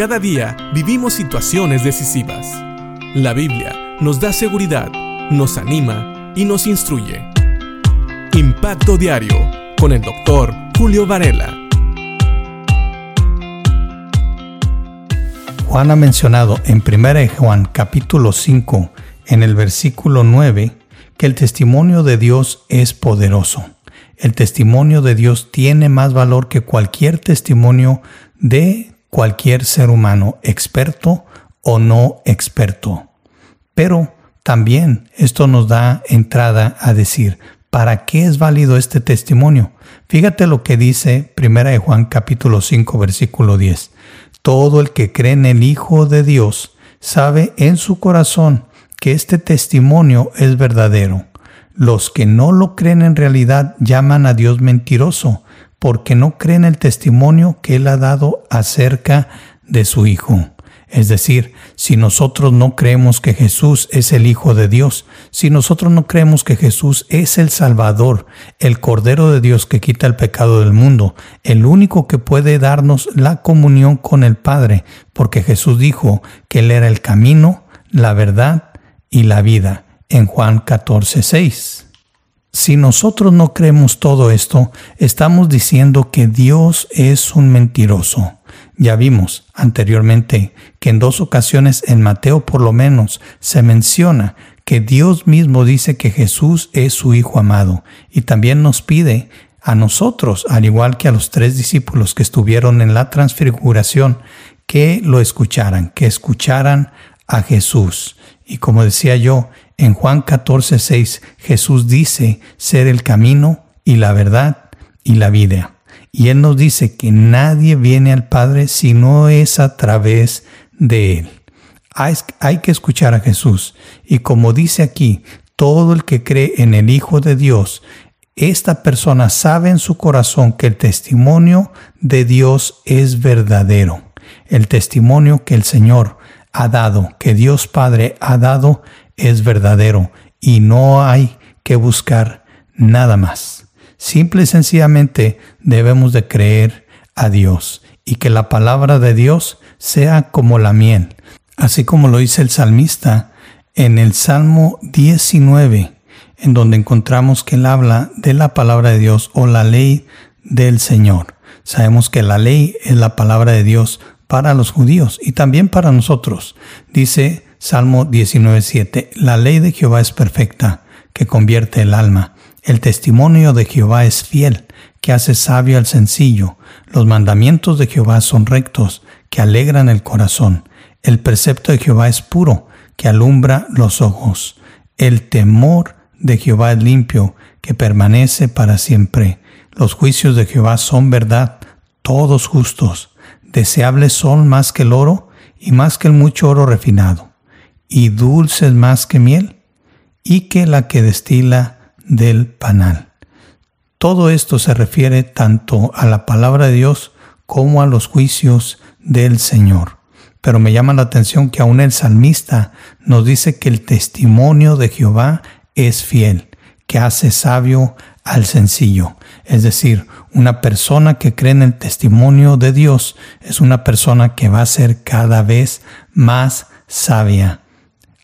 Cada día vivimos situaciones decisivas. La Biblia nos da seguridad, nos anima y nos instruye. Impacto Diario con el doctor Julio Varela. Juan ha mencionado en 1 Juan capítulo 5 en el versículo 9 que el testimonio de Dios es poderoso. El testimonio de Dios tiene más valor que cualquier testimonio de cualquier ser humano, experto o no experto. Pero también esto nos da entrada a decir, ¿para qué es válido este testimonio? Fíjate lo que dice 1 de Juan capítulo 5 versículo 10. Todo el que cree en el Hijo de Dios sabe en su corazón que este testimonio es verdadero. Los que no lo creen en realidad llaman a Dios mentiroso, porque no creen el testimonio que Él ha dado acerca de su Hijo. Es decir, si nosotros no creemos que Jesús es el Hijo de Dios, si nosotros no creemos que Jesús es el Salvador, el Cordero de Dios que quita el pecado del mundo, el único que puede darnos la comunión con el Padre, porque Jesús dijo que Él era el camino, la verdad y la vida, en Juan 14, 6. Si nosotros no creemos todo esto, estamos diciendo que Dios es un mentiroso. Ya vimos anteriormente que en dos ocasiones en Mateo por lo menos se menciona que Dios mismo dice que Jesús es su Hijo amado y también nos pide a nosotros, al igual que a los tres discípulos que estuvieron en la transfiguración, que lo escucharan, que escucharan a Jesús. Y como decía yo, en Juan 14, 6, Jesús dice ser el camino y la verdad y la vida. Y Él nos dice que nadie viene al Padre si no es a través de Él. Hay, que escuchar a Jesús. Y como dice aquí, todo el que cree en el Hijo de Dios, esta persona sabe en su corazón que el testimonio de Dios es verdadero. El testimonio que el Señor ha dado, que Dios Padre ha dado, es verdadero y no hay que buscar nada más. Simple y sencillamente debemos de creer a Dios y que la palabra de Dios sea como la miel, así como lo dice el salmista en el Salmo 19, en donde encontramos que él habla de la palabra de Dios o la ley del Señor. Sabemos que la ley es la palabra de Dios para los judíos y también para nosotros. Dice Salmo 19.7, la ley de Jehová es perfecta, que convierte el alma. El testimonio de Jehová es fiel, que hace sabio al sencillo. Los mandamientos de Jehová son rectos, que alegran el corazón. El precepto de Jehová es puro, que alumbra los ojos. El temor de Jehová es limpio, que permanece para siempre. Los juicios de Jehová son verdad, todos justos. Deseables son más que el oro y más que el mucho oro refinado y dulces más que miel, y que la que destila del panal. Todo esto se refiere tanto a la palabra de Dios como a los juicios del Señor. Pero me llama la atención que aún el salmista nos dice que el testimonio de Jehová es fiel, que hace sabio al sencillo. Es decir, una persona que cree en el testimonio de Dios es una persona que va a ser cada vez más sabia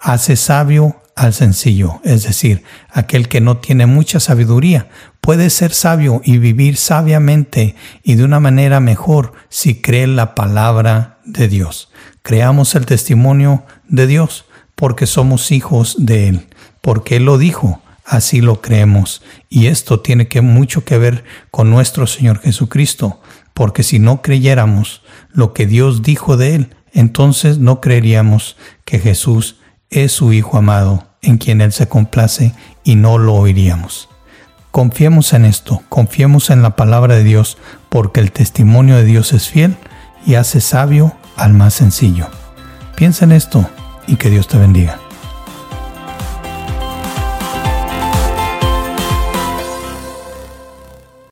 hace sabio al sencillo, es decir, aquel que no tiene mucha sabiduría, puede ser sabio y vivir sabiamente y de una manera mejor si cree la palabra de Dios. Creamos el testimonio de Dios porque somos hijos de Él, porque Él lo dijo, así lo creemos. Y esto tiene que mucho que ver con nuestro Señor Jesucristo, porque si no creyéramos lo que Dios dijo de Él, entonces no creeríamos que Jesús es su Hijo amado, en quien Él se complace y no lo oiríamos. Confiemos en esto, confiemos en la palabra de Dios, porque el testimonio de Dios es fiel y hace sabio al más sencillo. Piensa en esto y que Dios te bendiga.